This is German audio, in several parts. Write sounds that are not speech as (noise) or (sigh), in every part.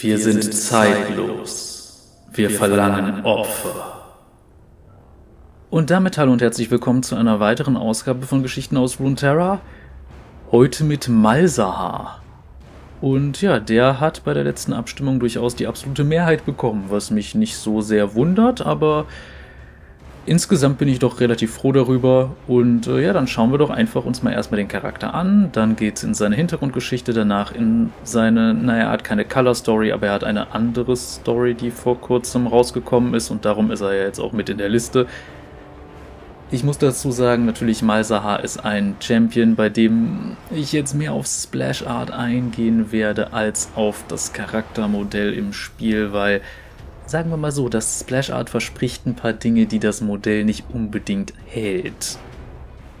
Wir sind zeitlos. Wir verlangen Opfer. Und damit hallo und herzlich willkommen zu einer weiteren Ausgabe von Geschichten aus Runeterra. Heute mit Malzahar. Und ja, der hat bei der letzten Abstimmung durchaus die absolute Mehrheit bekommen, was mich nicht so sehr wundert, aber insgesamt bin ich doch relativ froh darüber. Und äh, ja, dann schauen wir doch einfach uns mal erstmal den Charakter an. Dann geht's in seine Hintergrundgeschichte, danach in seine, naja, er hat keine Color Story, aber er hat eine andere Story, die vor kurzem rausgekommen ist und darum ist er ja jetzt auch mit in der Liste. Ich muss dazu sagen, natürlich Malzahar ist ein Champion, bei dem ich jetzt mehr auf Splash Art eingehen werde als auf das Charaktermodell im Spiel, weil Sagen wir mal so, das Splash Art verspricht ein paar Dinge, die das Modell nicht unbedingt hält.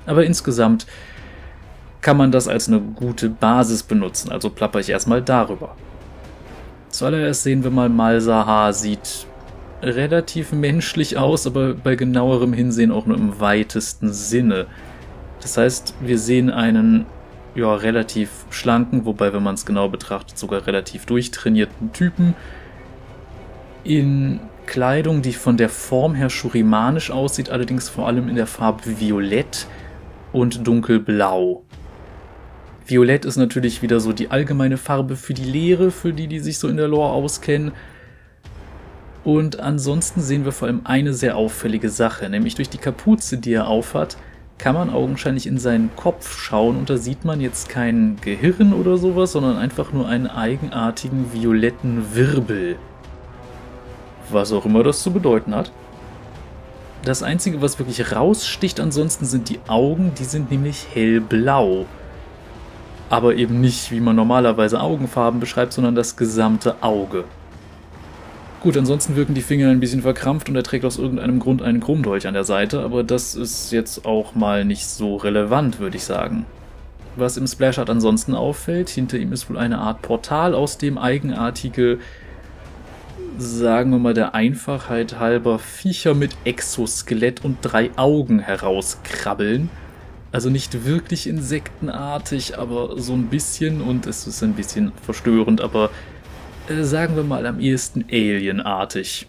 Aber insgesamt kann man das als eine gute Basis benutzen, also plapper ich erstmal darüber. Zuallererst sehen wir mal, Malzahar sieht relativ menschlich aus, aber bei genauerem Hinsehen auch nur im weitesten Sinne. Das heißt, wir sehen einen ja, relativ schlanken, wobei, wenn man es genau betrachtet, sogar relativ durchtrainierten Typen, in Kleidung, die von der Form her schurimanisch aussieht, allerdings vor allem in der Farbe Violett und Dunkelblau. Violett ist natürlich wieder so die allgemeine Farbe für die Leere, für die, die sich so in der Lore auskennen. Und ansonsten sehen wir vor allem eine sehr auffällige Sache, nämlich durch die Kapuze, die er aufhat, kann man augenscheinlich in seinen Kopf schauen und da sieht man jetzt kein Gehirn oder sowas, sondern einfach nur einen eigenartigen violetten Wirbel was auch immer das zu bedeuten hat. Das Einzige, was wirklich raussticht ansonsten, sind die Augen, die sind nämlich hellblau. Aber eben nicht, wie man normalerweise Augenfarben beschreibt, sondern das gesamte Auge. Gut, ansonsten wirken die Finger ein bisschen verkrampft und er trägt aus irgendeinem Grund einen Chromdolch an der Seite, aber das ist jetzt auch mal nicht so relevant, würde ich sagen. Was im Splash Art ansonsten auffällt, hinter ihm ist wohl eine Art Portal, aus dem eigenartige sagen wir mal der Einfachheit halber, Viecher mit Exoskelett und drei Augen herauskrabbeln. Also nicht wirklich insektenartig, aber so ein bisschen und es ist ein bisschen verstörend, aber äh, sagen wir mal am ehesten alienartig.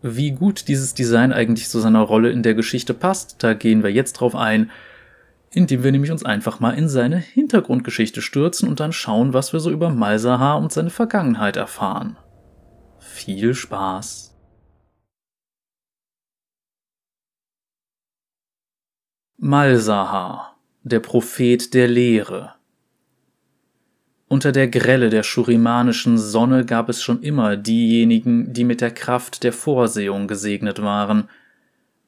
Wie gut dieses Design eigentlich zu seiner Rolle in der Geschichte passt, da gehen wir jetzt drauf ein, indem wir nämlich uns einfach mal in seine Hintergrundgeschichte stürzen und dann schauen, was wir so über Malzahar und seine Vergangenheit erfahren. Viel Spaß! Malsahar, der Prophet der Lehre. Unter der Grelle der schurimanischen Sonne gab es schon immer diejenigen, die mit der Kraft der Vorsehung gesegnet waren.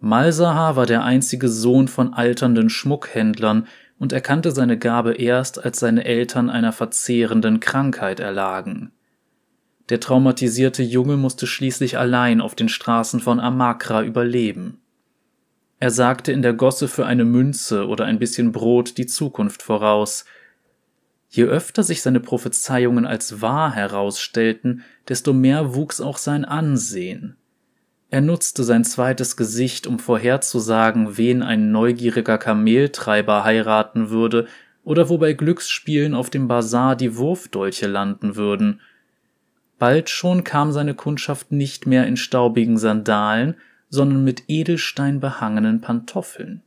Malsahar war der einzige Sohn von alternden Schmuckhändlern und erkannte seine Gabe erst, als seine Eltern einer verzehrenden Krankheit erlagen. Der traumatisierte Junge musste schließlich allein auf den Straßen von Amakra überleben. Er sagte in der Gosse für eine Münze oder ein bisschen Brot die Zukunft voraus. Je öfter sich seine Prophezeiungen als wahr herausstellten, desto mehr wuchs auch sein Ansehen. Er nutzte sein zweites Gesicht, um vorherzusagen, wen ein neugieriger Kameltreiber heiraten würde oder wo bei Glücksspielen auf dem Bazar die Wurfdolche landen würden. Bald schon kam seine Kundschaft nicht mehr in staubigen Sandalen, sondern mit Edelstein behangenen Pantoffeln.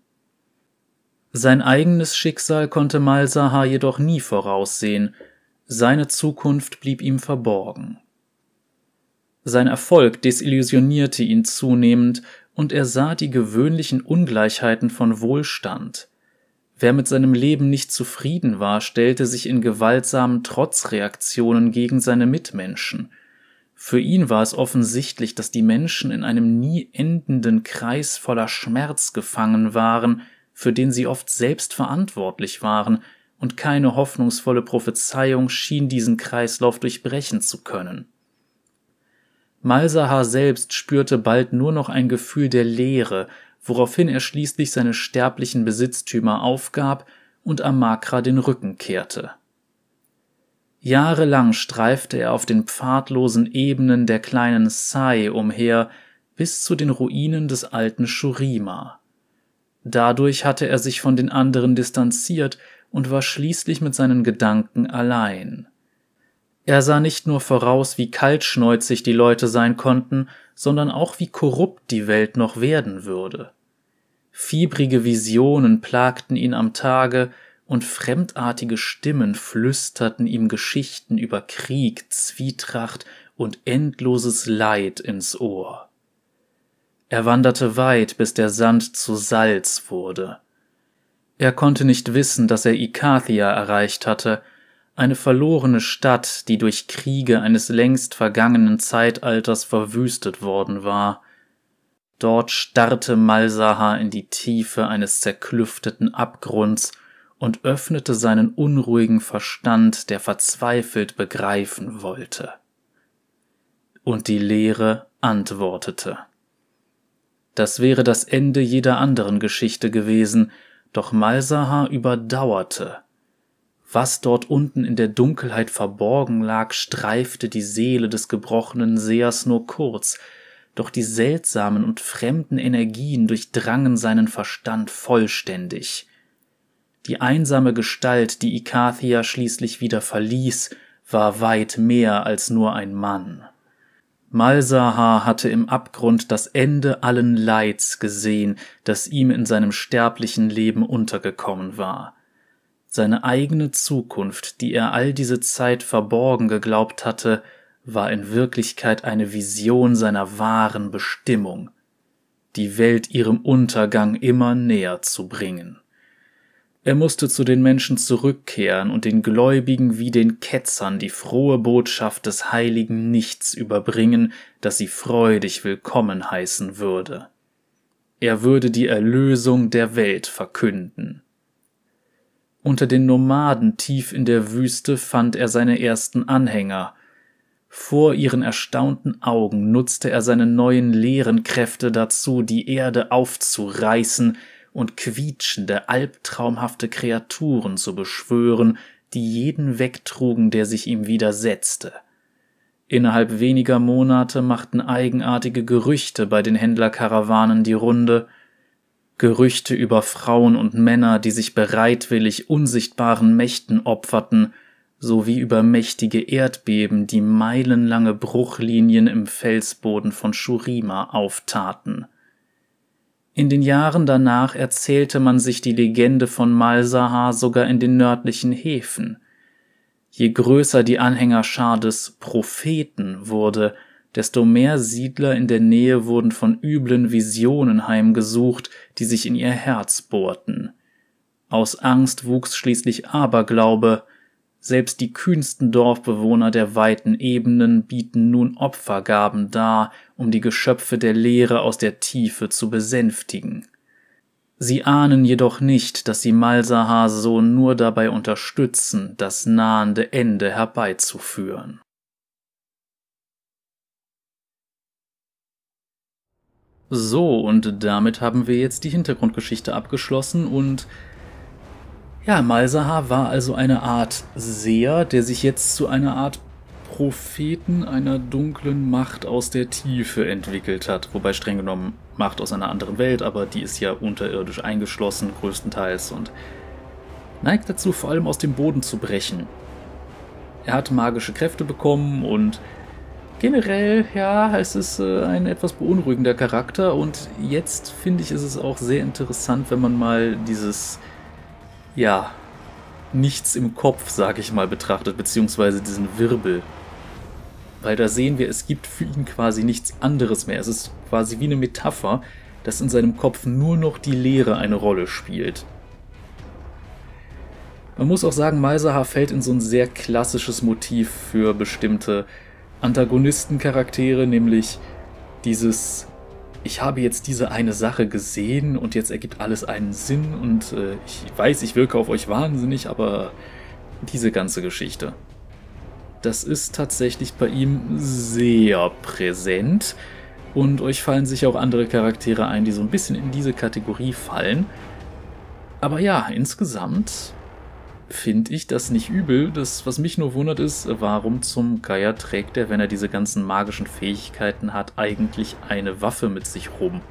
Sein eigenes Schicksal konnte Malsahar jedoch nie voraussehen, seine Zukunft blieb ihm verborgen. Sein Erfolg desillusionierte ihn zunehmend, und er sah die gewöhnlichen Ungleichheiten von Wohlstand, Wer mit seinem Leben nicht zufrieden war, stellte sich in gewaltsamen Trotzreaktionen gegen seine Mitmenschen. Für ihn war es offensichtlich, dass die Menschen in einem nie endenden Kreis voller Schmerz gefangen waren, für den sie oft selbst verantwortlich waren, und keine hoffnungsvolle Prophezeiung schien diesen Kreislauf durchbrechen zu können. Malsahar selbst spürte bald nur noch ein Gefühl der Leere, woraufhin er schließlich seine sterblichen Besitztümer aufgab und Amakra den Rücken kehrte. Jahrelang streifte er auf den pfadlosen Ebenen der kleinen Sai umher bis zu den Ruinen des alten Shurima. Dadurch hatte er sich von den anderen distanziert und war schließlich mit seinen Gedanken allein. Er sah nicht nur voraus, wie kaltschneuzig die Leute sein konnten, sondern auch wie korrupt die Welt noch werden würde. Fiebrige Visionen plagten ihn am Tage, und fremdartige Stimmen flüsterten ihm Geschichten über Krieg, Zwietracht und endloses Leid ins Ohr. Er wanderte weit, bis der Sand zu Salz wurde. Er konnte nicht wissen, dass er Ikathia erreicht hatte, eine verlorene Stadt, die durch Kriege eines längst vergangenen Zeitalters verwüstet worden war. Dort starrte Malsahar in die Tiefe eines zerklüfteten Abgrunds und öffnete seinen unruhigen Verstand, der verzweifelt begreifen wollte. Und die Leere antwortete. Das wäre das Ende jeder anderen Geschichte gewesen, doch Malsahar überdauerte. Was dort unten in der Dunkelheit verborgen lag, streifte die Seele des gebrochenen Sehers nur kurz, doch die seltsamen und fremden Energien durchdrangen seinen Verstand vollständig. Die einsame Gestalt, die Ikathia schließlich wieder verließ, war weit mehr als nur ein Mann. Malsahar hatte im Abgrund das Ende allen Leids gesehen, das ihm in seinem sterblichen Leben untergekommen war. Seine eigene Zukunft, die er all diese Zeit verborgen geglaubt hatte, war in Wirklichkeit eine Vision seiner wahren Bestimmung, die Welt ihrem Untergang immer näher zu bringen. Er musste zu den Menschen zurückkehren und den Gläubigen wie den Ketzern die frohe Botschaft des heiligen Nichts überbringen, das sie freudig willkommen heißen würde. Er würde die Erlösung der Welt verkünden. Unter den Nomaden tief in der Wüste fand er seine ersten Anhänger. Vor ihren erstaunten Augen nutzte er seine neuen leeren Kräfte dazu, die Erde aufzureißen, und quietschende, albtraumhafte Kreaturen zu beschwören, die jeden wegtrugen, der sich ihm widersetzte. Innerhalb weniger Monate machten eigenartige Gerüchte bei den Händlerkarawanen die Runde, Gerüchte über Frauen und Männer, die sich bereitwillig unsichtbaren Mächten opferten, sowie über mächtige Erdbeben, die meilenlange Bruchlinien im Felsboden von Shurima auftaten. In den Jahren danach erzählte man sich die Legende von Malsahar sogar in den nördlichen Häfen. Je größer die Anhängerschar des Propheten wurde, desto mehr Siedler in der Nähe wurden von üblen Visionen heimgesucht, die sich in ihr Herz bohrten. Aus Angst wuchs schließlich Aberglaube, selbst die kühnsten Dorfbewohner der weiten Ebenen bieten nun Opfergaben dar, um die Geschöpfe der Leere aus der Tiefe zu besänftigen. Sie ahnen jedoch nicht, dass sie Malsahar so nur dabei unterstützen, das nahende Ende herbeizuführen. So, und damit haben wir jetzt die Hintergrundgeschichte abgeschlossen und ja, Malsahar war also eine Art Seher, der sich jetzt zu einer Art Propheten einer dunklen Macht aus der Tiefe entwickelt hat. Wobei streng genommen Macht aus einer anderen Welt, aber die ist ja unterirdisch eingeschlossen, größtenteils, und neigt dazu, vor allem aus dem Boden zu brechen. Er hat magische Kräfte bekommen und generell, ja, es ist äh, ein etwas beunruhigender Charakter und jetzt finde ich, ist es auch sehr interessant, wenn man mal dieses ja, nichts im Kopf, sag ich mal, betrachtet, beziehungsweise diesen Wirbel. Weil da sehen wir, es gibt für ihn quasi nichts anderes mehr. Es ist quasi wie eine Metapher, dass in seinem Kopf nur noch die Leere eine Rolle spielt. Man muss auch sagen, Malzahar fällt in so ein sehr klassisches Motiv für bestimmte Antagonistencharaktere, nämlich dieses ich habe jetzt diese eine Sache gesehen und jetzt ergibt alles einen Sinn und äh, ich weiß, ich wirke auf euch wahnsinnig, aber diese ganze Geschichte. Das ist tatsächlich bei ihm sehr präsent und euch fallen sicher auch andere Charaktere ein, die so ein bisschen in diese Kategorie fallen. Aber ja, insgesamt finde ich das nicht übel. Das, was mich nur wundert, ist, warum zum Geier trägt er, wenn er diese ganzen magischen Fähigkeiten hat, eigentlich eine Waffe mit sich rum?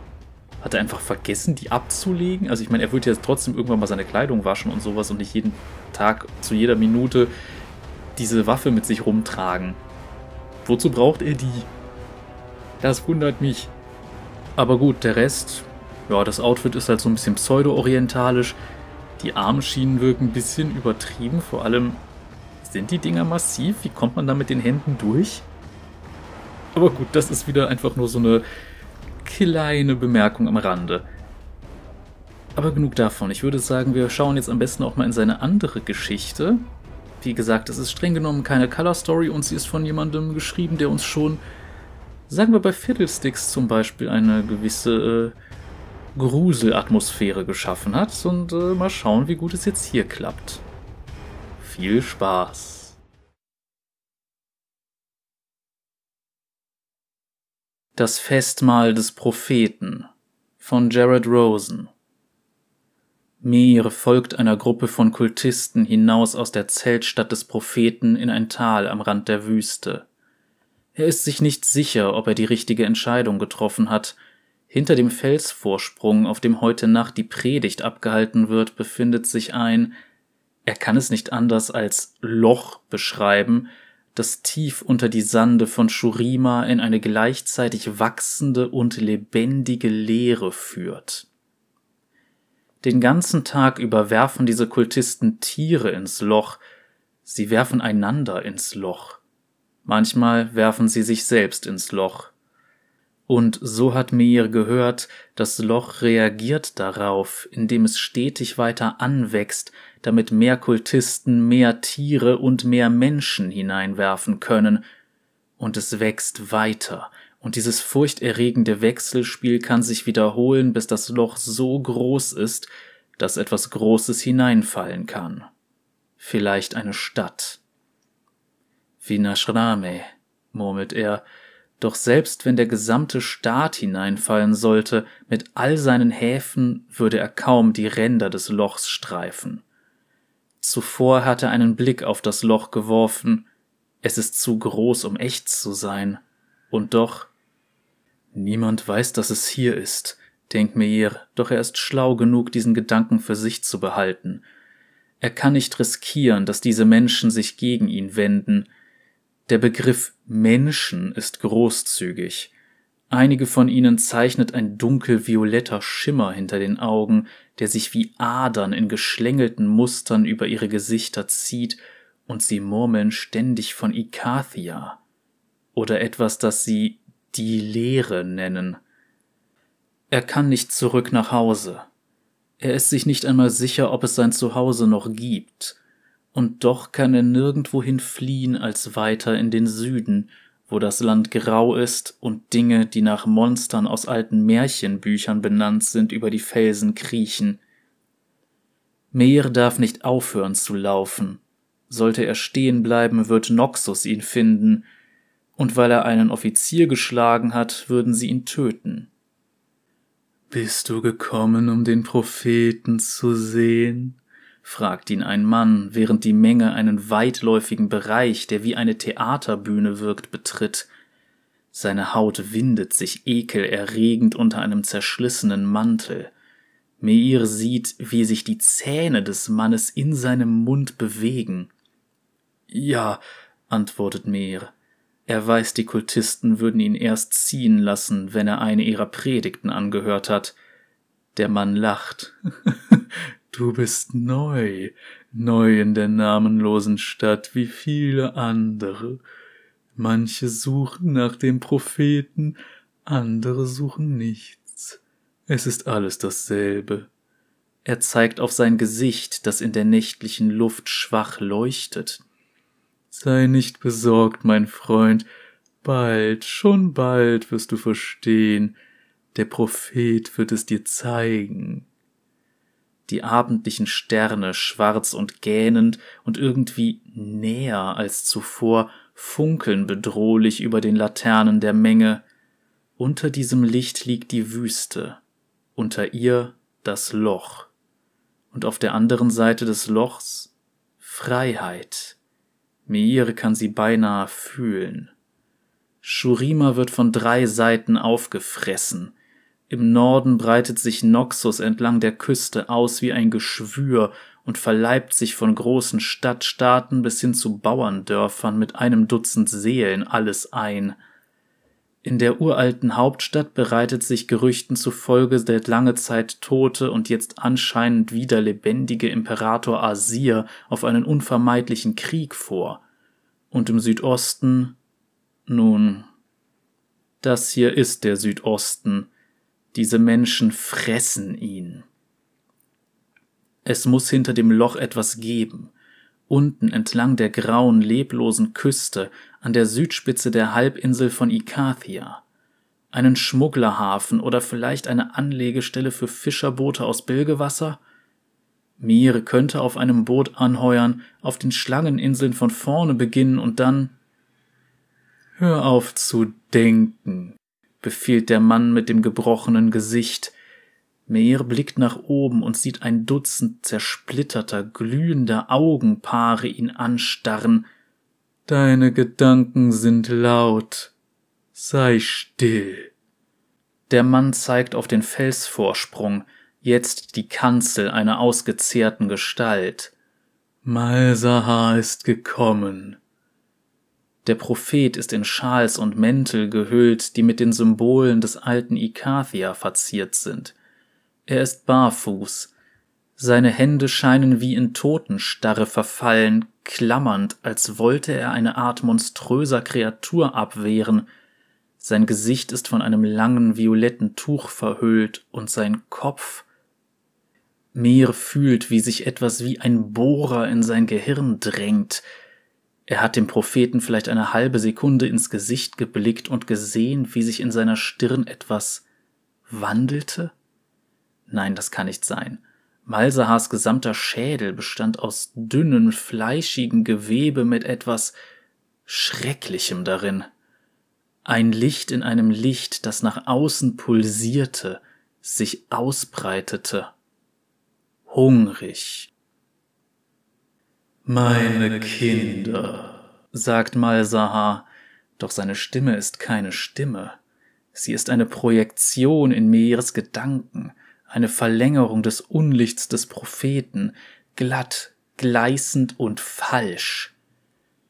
Hat er einfach vergessen, die abzulegen? Also ich meine, er wird ja trotzdem irgendwann mal seine Kleidung waschen und sowas und nicht jeden Tag zu jeder Minute diese Waffe mit sich rumtragen. Wozu braucht er die? Das wundert mich. Aber gut, der Rest, ja, das Outfit ist halt so ein bisschen pseudo-orientalisch. Die Armschienen wirken ein bisschen übertrieben, vor allem sind die Dinger massiv? Wie kommt man da mit den Händen durch? Aber gut, das ist wieder einfach nur so eine kleine Bemerkung am Rande. Aber genug davon. Ich würde sagen, wir schauen jetzt am besten auch mal in seine andere Geschichte. Wie gesagt, es ist streng genommen keine Color Story und sie ist von jemandem geschrieben, der uns schon, sagen wir bei Fiddlesticks zum Beispiel, eine gewisse äh, Gruselatmosphäre geschaffen hat. Und äh, mal schauen, wie gut es jetzt hier klappt. Viel Spaß! Das Festmahl des Propheten von Jared Rosen Mir folgt einer Gruppe von Kultisten hinaus aus der Zeltstadt des Propheten in ein Tal am Rand der Wüste. Er ist sich nicht sicher, ob er die richtige Entscheidung getroffen hat. Hinter dem Felsvorsprung, auf dem heute Nacht die Predigt abgehalten wird, befindet sich ein, er kann es nicht anders als Loch beschreiben, das tief unter die Sande von Shurima in eine gleichzeitig wachsende und lebendige Leere führt. Den ganzen Tag über werfen diese Kultisten Tiere ins Loch, sie werfen einander ins Loch. Manchmal werfen sie sich selbst ins Loch. Und so hat Meir gehört, das Loch reagiert darauf, indem es stetig weiter anwächst, damit mehr Kultisten mehr Tiere und mehr Menschen hineinwerfen können. Und es wächst weiter, und dieses furchterregende Wechselspiel kann sich wiederholen, bis das Loch so groß ist, dass etwas Großes hineinfallen kann. Vielleicht eine Stadt. Vinashrame, murmelt er, doch selbst wenn der gesamte Staat hineinfallen sollte, mit all seinen Häfen würde er kaum die Ränder des Lochs streifen. Zuvor hat er einen Blick auf das Loch geworfen. Es ist zu groß, um echt zu sein. Und doch. Niemand weiß, dass es hier ist, denkt Meir, doch er ist schlau genug, diesen Gedanken für sich zu behalten. Er kann nicht riskieren, dass diese Menschen sich gegen ihn wenden, der Begriff Menschen ist großzügig. Einige von ihnen zeichnet ein dunkel-violetter Schimmer hinter den Augen, der sich wie Adern in geschlängelten Mustern über ihre Gesichter zieht, und sie murmeln ständig von Ikathia oder etwas, das sie die Leere nennen. Er kann nicht zurück nach Hause. Er ist sich nicht einmal sicher, ob es sein Zuhause noch gibt und doch kann er nirgendwohin fliehen als weiter in den Süden, wo das Land grau ist und Dinge, die nach Monstern aus alten Märchenbüchern benannt sind, über die Felsen kriechen. Meer darf nicht aufhören zu laufen. Sollte er stehen bleiben, wird Noxus ihn finden, und weil er einen Offizier geschlagen hat, würden sie ihn töten. Bist du gekommen, um den Propheten zu sehen? Fragt ihn ein Mann, während die Menge einen weitläufigen Bereich, der wie eine Theaterbühne wirkt, betritt. Seine Haut windet sich ekelerregend unter einem zerschlissenen Mantel. Meir sieht, wie sich die Zähne des Mannes in seinem Mund bewegen. Ja, antwortet Meir. Er weiß, die Kultisten würden ihn erst ziehen lassen, wenn er eine ihrer Predigten angehört hat. Der Mann lacht. (laughs) Du bist neu, neu in der namenlosen Stadt wie viele andere. Manche suchen nach dem Propheten, andere suchen nichts. Es ist alles dasselbe. Er zeigt auf sein Gesicht, das in der nächtlichen Luft schwach leuchtet. Sei nicht besorgt, mein Freund, bald, schon bald wirst du verstehen, der Prophet wird es dir zeigen die abendlichen Sterne schwarz und gähnend und irgendwie näher als zuvor funkeln bedrohlich über den Laternen der Menge. Unter diesem Licht liegt die Wüste, unter ihr das Loch, und auf der anderen Seite des Lochs Freiheit. Meir kann sie beinahe fühlen. Shurima wird von drei Seiten aufgefressen, im Norden breitet sich Noxus entlang der Küste aus wie ein Geschwür und verleibt sich von großen Stadtstaaten bis hin zu Bauerndörfern mit einem Dutzend Seelen alles ein. In der uralten Hauptstadt bereitet sich Gerüchten zufolge der lange Zeit tote und jetzt anscheinend wieder lebendige Imperator Asir auf einen unvermeidlichen Krieg vor. Und im Südosten, nun, das hier ist der Südosten. Diese Menschen fressen ihn. Es muss hinter dem Loch etwas geben. Unten entlang der grauen, leblosen Küste an der Südspitze der Halbinsel von Ikathia. Einen Schmugglerhafen oder vielleicht eine Anlegestelle für Fischerboote aus Bilgewasser? Meere könnte auf einem Boot anheuern, auf den Schlangeninseln von vorne beginnen und dann. Hör auf zu denken, befiehlt der Mann mit dem gebrochenen Gesicht, Meir blickt nach oben und sieht ein Dutzend zersplitterter, glühender Augenpaare ihn anstarren. Deine Gedanken sind laut. Sei still. Der Mann zeigt auf den Felsvorsprung, jetzt die Kanzel einer ausgezehrten Gestalt. Malsahar ist gekommen. Der Prophet ist in Schals und Mäntel gehüllt, die mit den Symbolen des alten Ikathia verziert sind. Er ist barfuß. Seine Hände scheinen wie in Totenstarre verfallen, klammernd, als wollte er eine Art monströser Kreatur abwehren. Sein Gesicht ist von einem langen violetten Tuch verhüllt und sein Kopf. Meer fühlt, wie sich etwas wie ein Bohrer in sein Gehirn drängt. Er hat dem Propheten vielleicht eine halbe Sekunde ins Gesicht geblickt und gesehen, wie sich in seiner Stirn etwas wandelte? Nein, das kann nicht sein. Malsahars gesamter Schädel bestand aus dünnem, fleischigen Gewebe mit etwas Schrecklichem darin. Ein Licht in einem Licht, das nach außen pulsierte, sich ausbreitete. Hungrig. Meine Kinder, sagt Malsahar, doch seine Stimme ist keine Stimme. Sie ist eine Projektion in Meeres Gedanken, eine Verlängerung des Unlichts des Propheten, glatt, gleißend und falsch.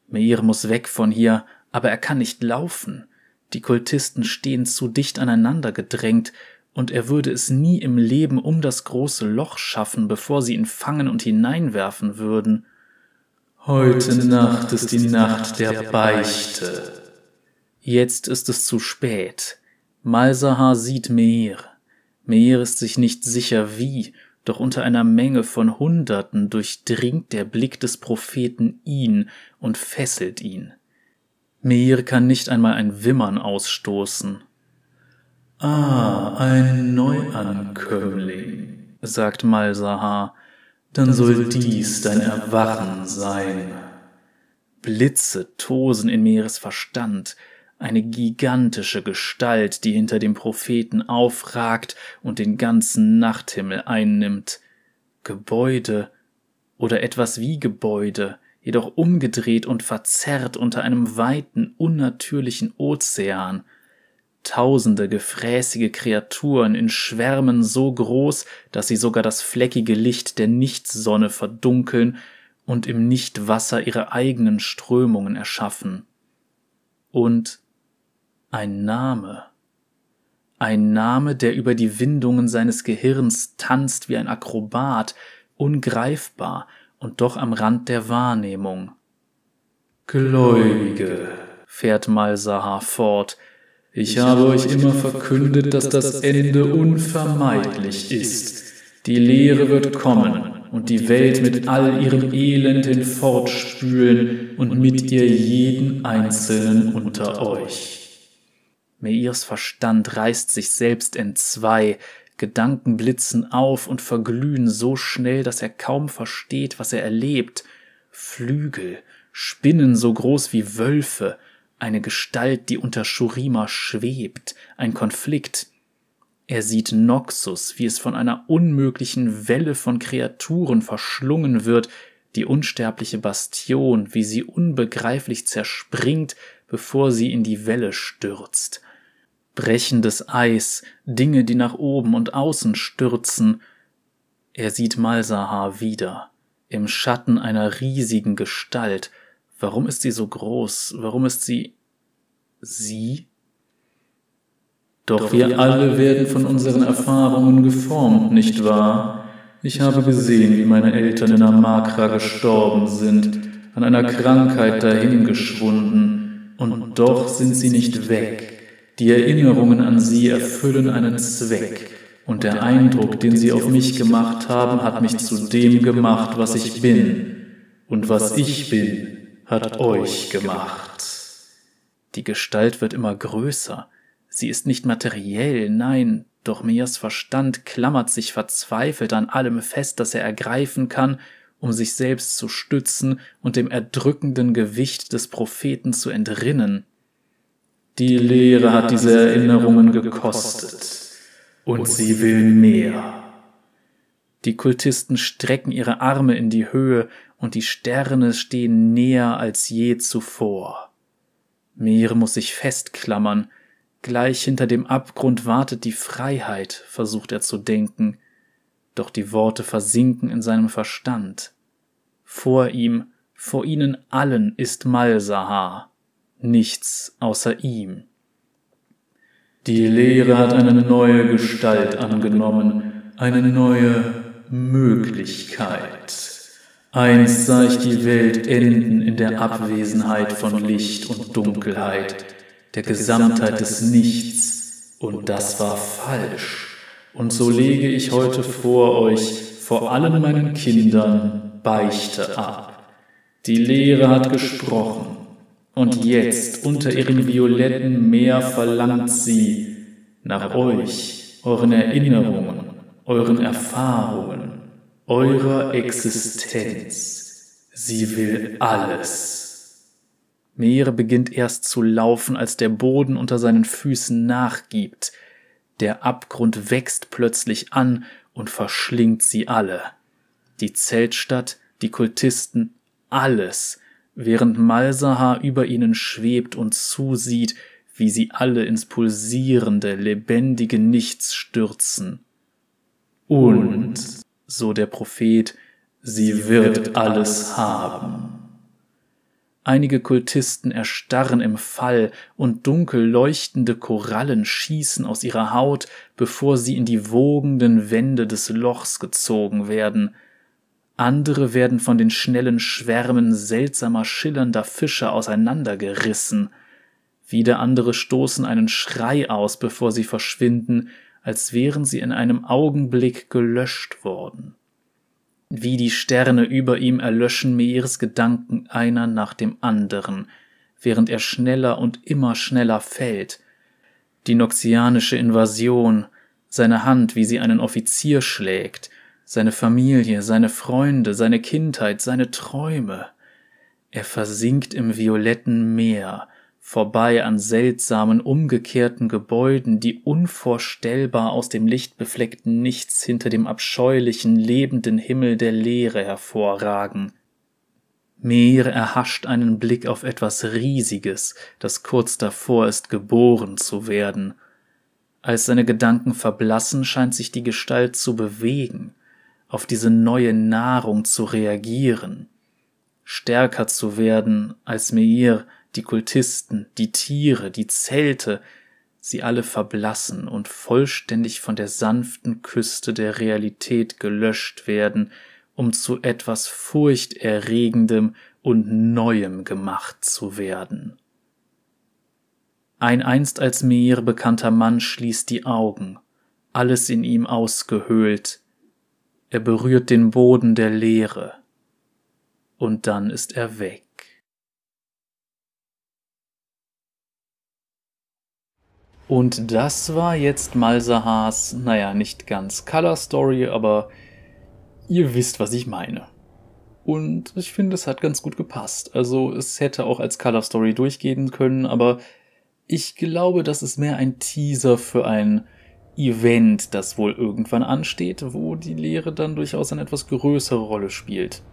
Meir muss weg von hier, aber er kann nicht laufen. Die Kultisten stehen zu dicht aneinander gedrängt, und er würde es nie im Leben um das große Loch schaffen, bevor sie ihn fangen und hineinwerfen würden. Heute Nacht ist die Nacht der Beichte. Jetzt ist es zu spät. Malsahar sieht Meir. Meir ist sich nicht sicher wie, doch unter einer Menge von Hunderten durchdringt der Blick des Propheten ihn und fesselt ihn. Meir kann nicht einmal ein Wimmern ausstoßen. Ah, ein Neuankömmling, sagt Malsahar, dann soll dies dein Erwachen sein. Blitze tosen in Meeres Verstand, eine gigantische Gestalt, die hinter dem Propheten aufragt und den ganzen Nachthimmel einnimmt. Gebäude oder etwas wie Gebäude, jedoch umgedreht und verzerrt unter einem weiten, unnatürlichen Ozean. Tausende gefräßige Kreaturen in Schwärmen so groß, dass sie sogar das fleckige Licht der Nichtsonne verdunkeln und im Nichtwasser ihre eigenen Strömungen erschaffen. Und ein Name. Ein Name, der über die Windungen seines Gehirns tanzt wie ein Akrobat, ungreifbar und doch am Rand der Wahrnehmung. Gläubige, fährt Malsahar fort, ich habe euch immer verkündet, dass das Ende unvermeidlich ist. Die Lehre wird kommen und die Welt mit all ihrem Elend hinfortspülen und mit ihr jeden Einzelnen unter euch. Meirs Verstand reißt sich selbst entzwei, Gedanken blitzen auf und verglühen so schnell, dass er kaum versteht, was er erlebt. Flügel, Spinnen so groß wie Wölfe, eine Gestalt, die unter Shurima schwebt, ein Konflikt. Er sieht Noxus, wie es von einer unmöglichen Welle von Kreaturen verschlungen wird, die unsterbliche Bastion, wie sie unbegreiflich zerspringt, bevor sie in die Welle stürzt brechendes Eis, Dinge, die nach oben und außen stürzen. Er sieht Malsahar wieder. im Schatten einer riesigen Gestalt. Warum ist sie so groß? Warum ist sie sie? Doch wir alle werden von unseren Erfahrungen geformt, nicht wahr? Ich habe gesehen, wie meine Eltern in Amakra gestorben sind, an einer Krankheit dahingeschwunden, und doch sind sie nicht weg. Die Erinnerungen an sie erfüllen einen Zweck, und der Eindruck, den sie auf mich gemacht haben, hat mich zu dem gemacht, was ich bin, und was ich bin, hat euch gemacht. Die Gestalt wird immer größer, Sie ist nicht materiell, nein, doch Mias Verstand klammert sich verzweifelt an allem fest, das er ergreifen kann, um sich selbst zu stützen und dem erdrückenden Gewicht des Propheten zu entrinnen. Die Lehre hat diese Erinnerungen gekostet, und sie will mehr. Die Kultisten strecken ihre Arme in die Höhe, und die Sterne stehen näher als je zuvor. Meere muss sich festklammern, Gleich hinter dem Abgrund wartet die Freiheit, versucht er zu denken, doch die Worte versinken in seinem Verstand. Vor ihm, vor ihnen allen ist Malsahar, nichts außer ihm. Die Lehre hat eine neue Gestalt angenommen, eine neue Möglichkeit. Einst sah ich die Welt enden in der Abwesenheit von Licht und Dunkelheit, der Gesamtheit des Nichts, und das war falsch. Und so lege ich heute vor euch, vor allen meinen Kindern, Beichte ab. Die Lehre hat gesprochen, und jetzt unter ihrem violetten Meer verlangt sie nach euch, euren Erinnerungen, euren Erfahrungen, eurer Existenz. Sie will alles. Meere beginnt erst zu laufen, als der Boden unter seinen Füßen nachgibt. Der Abgrund wächst plötzlich an und verschlingt sie alle. Die Zeltstadt, die Kultisten, alles, während Malsahar über ihnen schwebt und zusieht, wie sie alle ins pulsierende, lebendige Nichts stürzen. Und, so der Prophet, sie wird alles haben. Einige Kultisten erstarren im Fall und dunkel leuchtende Korallen schießen aus ihrer Haut, bevor sie in die wogenden Wände des Lochs gezogen werden. Andere werden von den schnellen Schwärmen seltsamer schillernder Fische auseinandergerissen. Wieder andere stoßen einen Schrei aus, bevor sie verschwinden, als wären sie in einem Augenblick gelöscht worden. Wie die Sterne über ihm erlöschen Meeres Gedanken einer nach dem anderen, während er schneller und immer schneller fällt. Die noxianische Invasion, seine Hand, wie sie einen Offizier schlägt, seine Familie, seine Freunde, seine Kindheit, seine Träume. Er versinkt im violetten Meer, vorbei an seltsamen umgekehrten Gebäuden, die unvorstellbar aus dem lichtbefleckten Nichts hinter dem abscheulichen, lebenden Himmel der Leere hervorragen. Meer erhascht einen Blick auf etwas Riesiges, das kurz davor ist, geboren zu werden. Als seine Gedanken verblassen, scheint sich die Gestalt zu bewegen, auf diese neue Nahrung zu reagieren, stärker zu werden als Meir, die Kultisten, die Tiere, die Zelte, sie alle verblassen und vollständig von der sanften Küste der Realität gelöscht werden, um zu etwas Furchterregendem und Neuem gemacht zu werden. Ein einst als Meer bekannter Mann schließt die Augen, alles in ihm ausgehöhlt, er berührt den Boden der Leere, und dann ist er weg. Und das war jetzt Malsahars, naja, nicht ganz Color Story, aber ihr wisst, was ich meine. Und ich finde, es hat ganz gut gepasst. Also es hätte auch als Color Story durchgehen können, aber ich glaube, das ist mehr ein Teaser für ein Event, das wohl irgendwann ansteht, wo die Lehre dann durchaus eine etwas größere Rolle spielt.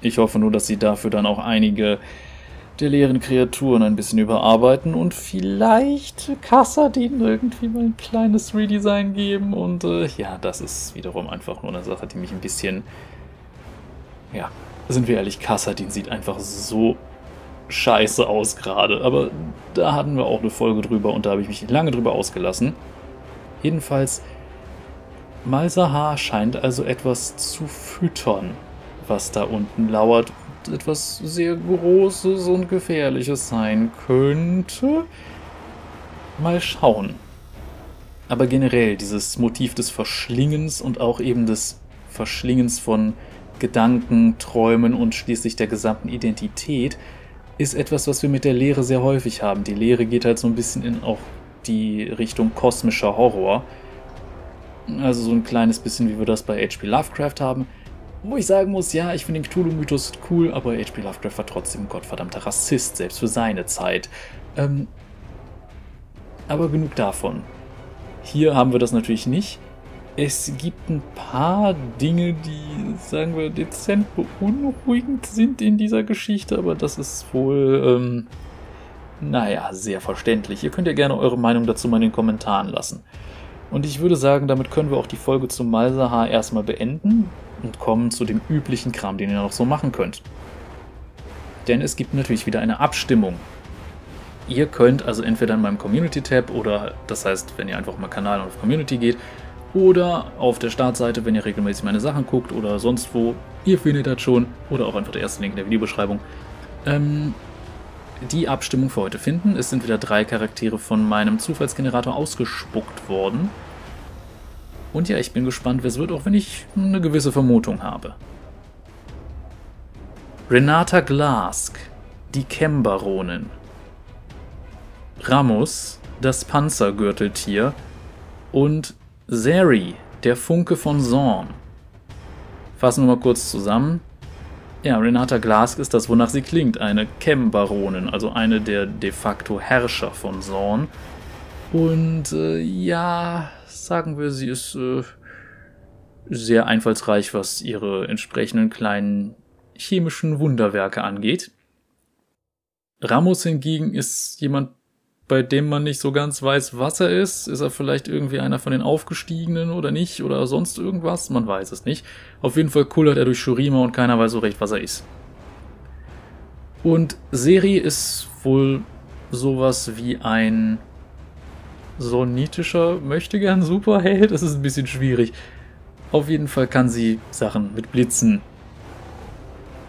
Ich hoffe nur, dass sie dafür dann auch einige der leeren Kreaturen ein bisschen überarbeiten und vielleicht Kassadin irgendwie mal ein kleines Redesign geben. Und äh, ja, das ist wiederum einfach nur eine Sache, die mich ein bisschen ja, sind wir ehrlich, Kassadin sieht einfach so scheiße aus gerade. Aber da hatten wir auch eine Folge drüber und da habe ich mich lange drüber ausgelassen. Jedenfalls, Malsahar scheint also etwas zu füttern, was da unten lauert etwas sehr Großes und Gefährliches sein könnte. Mal schauen. Aber generell dieses Motiv des Verschlingens und auch eben des Verschlingens von Gedanken, Träumen und schließlich der gesamten Identität ist etwas, was wir mit der Lehre sehr häufig haben. Die Lehre geht halt so ein bisschen in auch die Richtung kosmischer Horror. Also so ein kleines bisschen, wie wir das bei H.P. Lovecraft haben. Wo ich sagen muss, ja, ich finde den Cthulhu-Mythos cool, aber H.P. Lovecraft war trotzdem ein gottverdammter Rassist, selbst für seine Zeit. Ähm, aber genug davon. Hier haben wir das natürlich nicht. Es gibt ein paar Dinge, die, sagen wir, dezent beunruhigend sind in dieser Geschichte, aber das ist wohl, ähm, naja, sehr verständlich. Ihr könnt ja gerne eure Meinung dazu mal in den Kommentaren lassen. Und ich würde sagen, damit können wir auch die Folge zum Malsahar erstmal beenden und kommen zu dem üblichen Kram, den ihr noch so machen könnt. Denn es gibt natürlich wieder eine Abstimmung. Ihr könnt also entweder in meinem Community-Tab oder, das heißt, wenn ihr einfach mal Kanal und auf Community geht, oder auf der Startseite, wenn ihr regelmäßig meine Sachen guckt oder sonst wo. Ihr findet das schon oder auch einfach der erste Link in der Videobeschreibung. Ähm, die Abstimmung für heute finden. Es sind wieder drei Charaktere von meinem Zufallsgenerator ausgespuckt worden. Und ja, ich bin gespannt, wer es wird, auch wenn ich eine gewisse Vermutung habe. Renata Glask, die Chembaronin. Ramus, das Panzergürteltier. Und Zeri, der Funke von Zorn. Fassen wir mal kurz zusammen. Ja, Renata Glask ist das, wonach sie klingt, eine Chem-Baronin, also eine der de facto Herrscher von Zorn. Und äh, ja, sagen wir, sie ist äh, sehr einfallsreich, was ihre entsprechenden kleinen chemischen Wunderwerke angeht. Ramos hingegen ist jemand, bei dem man nicht so ganz weiß, was er ist. Ist er vielleicht irgendwie einer von den Aufgestiegenen oder nicht oder sonst irgendwas? Man weiß es nicht. Auf jeden Fall kullert er durch Shurima und keiner weiß so recht, was er ist. Und Seri ist wohl sowas wie ein sonnitischer Möchtegern Superheld. Das ist ein bisschen schwierig. Auf jeden Fall kann sie Sachen mit Blitzen.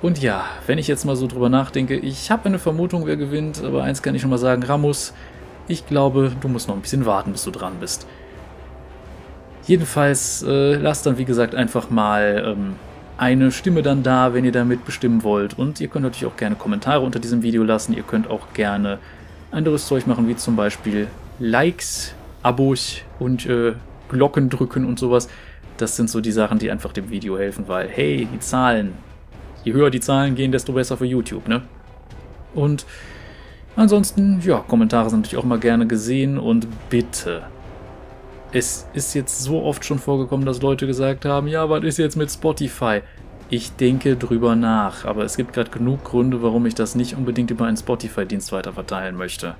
Und ja, wenn ich jetzt mal so drüber nachdenke, ich habe eine Vermutung, wer gewinnt, aber eins kann ich schon mal sagen, Ramus, ich glaube, du musst noch ein bisschen warten, bis du dran bist. Jedenfalls äh, lasst dann, wie gesagt, einfach mal ähm, eine Stimme dann da, wenn ihr damit bestimmen wollt. Und ihr könnt natürlich auch gerne Kommentare unter diesem Video lassen. Ihr könnt auch gerne anderes Zeug machen, wie zum Beispiel Likes, Abos und äh, Glocken drücken und sowas. Das sind so die Sachen, die einfach dem Video helfen, weil, hey, die Zahlen. Je höher die Zahlen gehen, desto besser für YouTube, ne? Und ansonsten, ja, Kommentare sind natürlich auch mal gerne gesehen und bitte es ist jetzt so oft schon vorgekommen, dass Leute gesagt haben, ja, was ist jetzt mit Spotify? Ich denke drüber nach, aber es gibt gerade genug Gründe, warum ich das nicht unbedingt über einen Spotify-Dienst weiterverteilen möchte.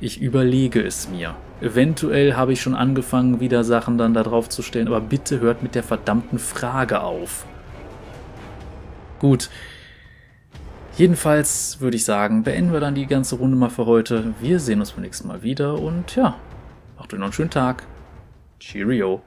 Ich überlege es mir. Eventuell habe ich schon angefangen, wieder Sachen dann da drauf zu stellen, aber bitte hört mit der verdammten Frage auf. Gut. Jedenfalls würde ich sagen, beenden wir dann die ganze Runde mal für heute. Wir sehen uns beim nächsten Mal wieder und ja, macht euch noch einen schönen Tag. Cheerio.